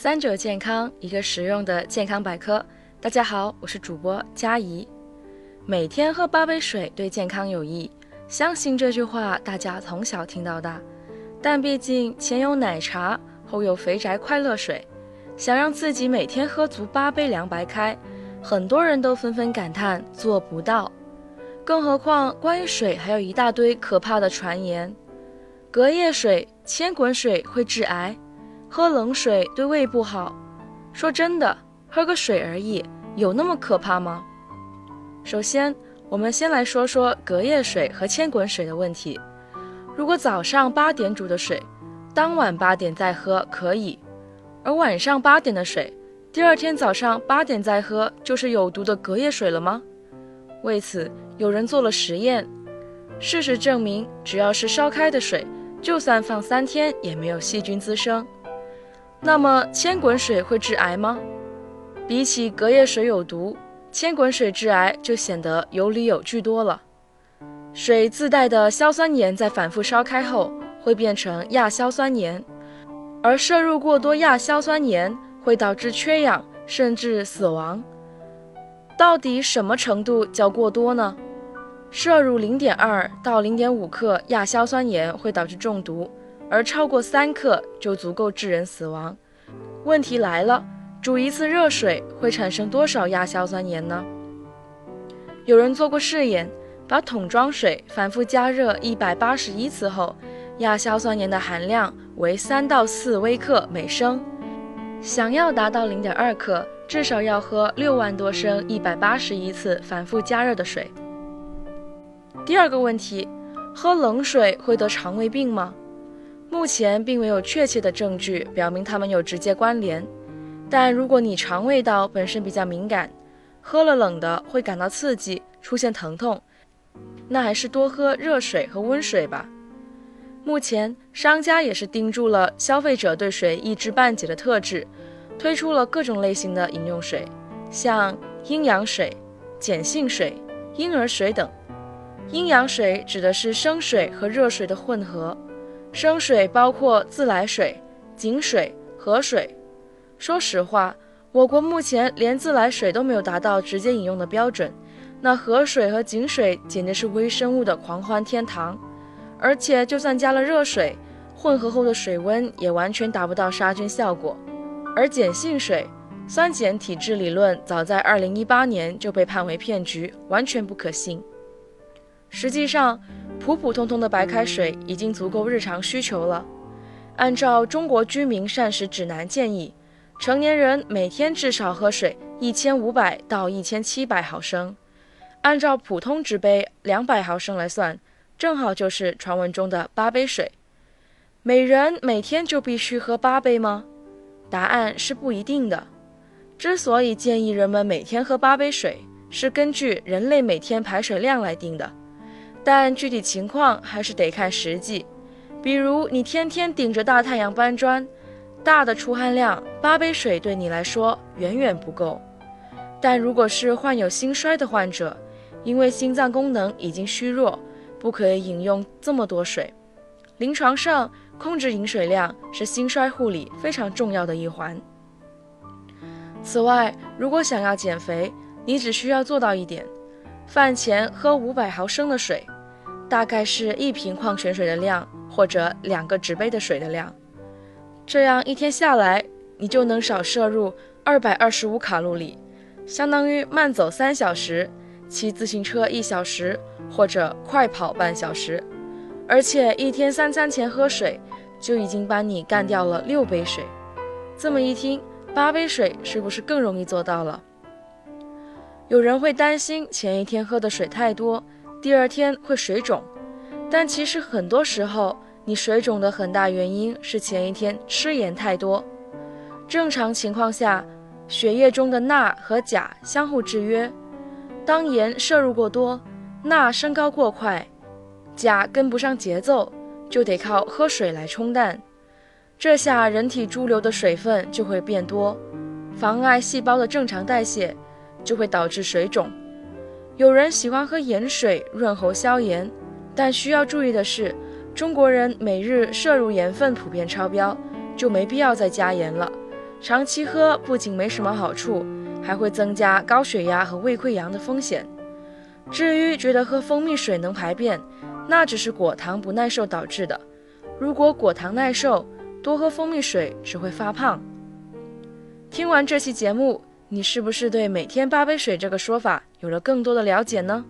三者健康，一个实用的健康百科。大家好，我是主播佳怡。每天喝八杯水对健康有益，相信这句话大家从小听到大。但毕竟前有奶茶，后有肥宅快乐水，想让自己每天喝足八杯凉白开，很多人都纷纷感叹做不到。更何况关于水还有一大堆可怕的传言，隔夜水、千滚水会致癌。喝冷水对胃不好，说真的，喝个水而已，有那么可怕吗？首先，我们先来说说隔夜水和千滚水的问题。如果早上八点煮的水，当晚八点再喝可以；而晚上八点的水，第二天早上八点再喝，就是有毒的隔夜水了吗？为此，有人做了实验，事实证明，只要是烧开的水，就算放三天也没有细菌滋生。那么千滚水会致癌吗？比起隔夜水有毒，千滚水致癌就显得有理有据多了。水自带的硝酸盐在反复烧开后会变成亚硝酸盐，而摄入过多亚硝酸盐会导致缺氧甚至死亡。到底什么程度叫过多呢？摄入零点二到零点五克亚硝酸盐会导致中毒。而超过三克就足够致人死亡。问题来了，煮一次热水会产生多少亚硝酸盐呢？有人做过试验，把桶装水反复加热一百八十一次后，亚硝酸盐的含量为三到四微克每升。想要达到零点二克，至少要喝六万多升一百八十一次反复加热的水。第二个问题，喝冷水会得肠胃病吗？目前并没有确切的证据表明它们有直接关联，但如果你肠胃道本身比较敏感，喝了冷的会感到刺激，出现疼痛，那还是多喝热水和温水吧。目前商家也是盯住了消费者对水一知半解的特质，推出了各种类型的饮用水，像阴阳水、碱性水、婴儿水等。阴阳水指的是生水和热水的混合。生水包括自来水、井水、河水。说实话，我国目前连自来水都没有达到直接饮用的标准，那河水和井水简直是微生物的狂欢天堂。而且，就算加了热水，混合后的水温也完全达不到杀菌效果。而碱性水，酸碱体质理论早在2018年就被判为骗局，完全不可信。实际上，普普通通的白开水已经足够日常需求了。按照《中国居民膳食指南》建议，成年人每天至少喝水一千五百到一千七百毫升。按照普通纸杯两百毫升来算，正好就是传闻中的八杯水。每人每天就必须喝八杯吗？答案是不一定的。之所以建议人们每天喝八杯水，是根据人类每天排水量来定的。但具体情况还是得看实际，比如你天天顶着大太阳搬砖，大的出汗量，八杯水对你来说远远不够。但如果是患有心衰的患者，因为心脏功能已经虚弱，不可以饮用这么多水。临床上，控制饮水量是心衰护理非常重要的一环。此外，如果想要减肥，你只需要做到一点：饭前喝五百毫升的水。大概是一瓶矿泉水的量，或者两个纸杯的水的量。这样一天下来，你就能少摄入二百二十五卡路里，相当于慢走三小时，骑自行车一小时，或者快跑半小时。而且一天三餐前喝水，就已经帮你干掉了六杯水。这么一听，八杯水是不是更容易做到了？有人会担心前一天喝的水太多。第二天会水肿，但其实很多时候，你水肿的很大原因是前一天吃盐太多。正常情况下，血液中的钠和钾相互制约，当盐摄入过多，钠升高过快，钾跟不上节奏，就得靠喝水来冲淡。这下人体潴留的水分就会变多，妨碍细胞的正常代谢，就会导致水肿。有人喜欢喝盐水润喉消炎，但需要注意的是，中国人每日摄入盐分普遍超标，就没必要再加盐了。长期喝不仅没什么好处，还会增加高血压和胃溃疡的风险。至于觉得喝蜂蜜水能排便，那只是果糖不耐受导致的。如果果糖耐受，多喝蜂蜜水只会发胖。听完这期节目，你是不是对每天八杯水这个说法有了更多的了解呢？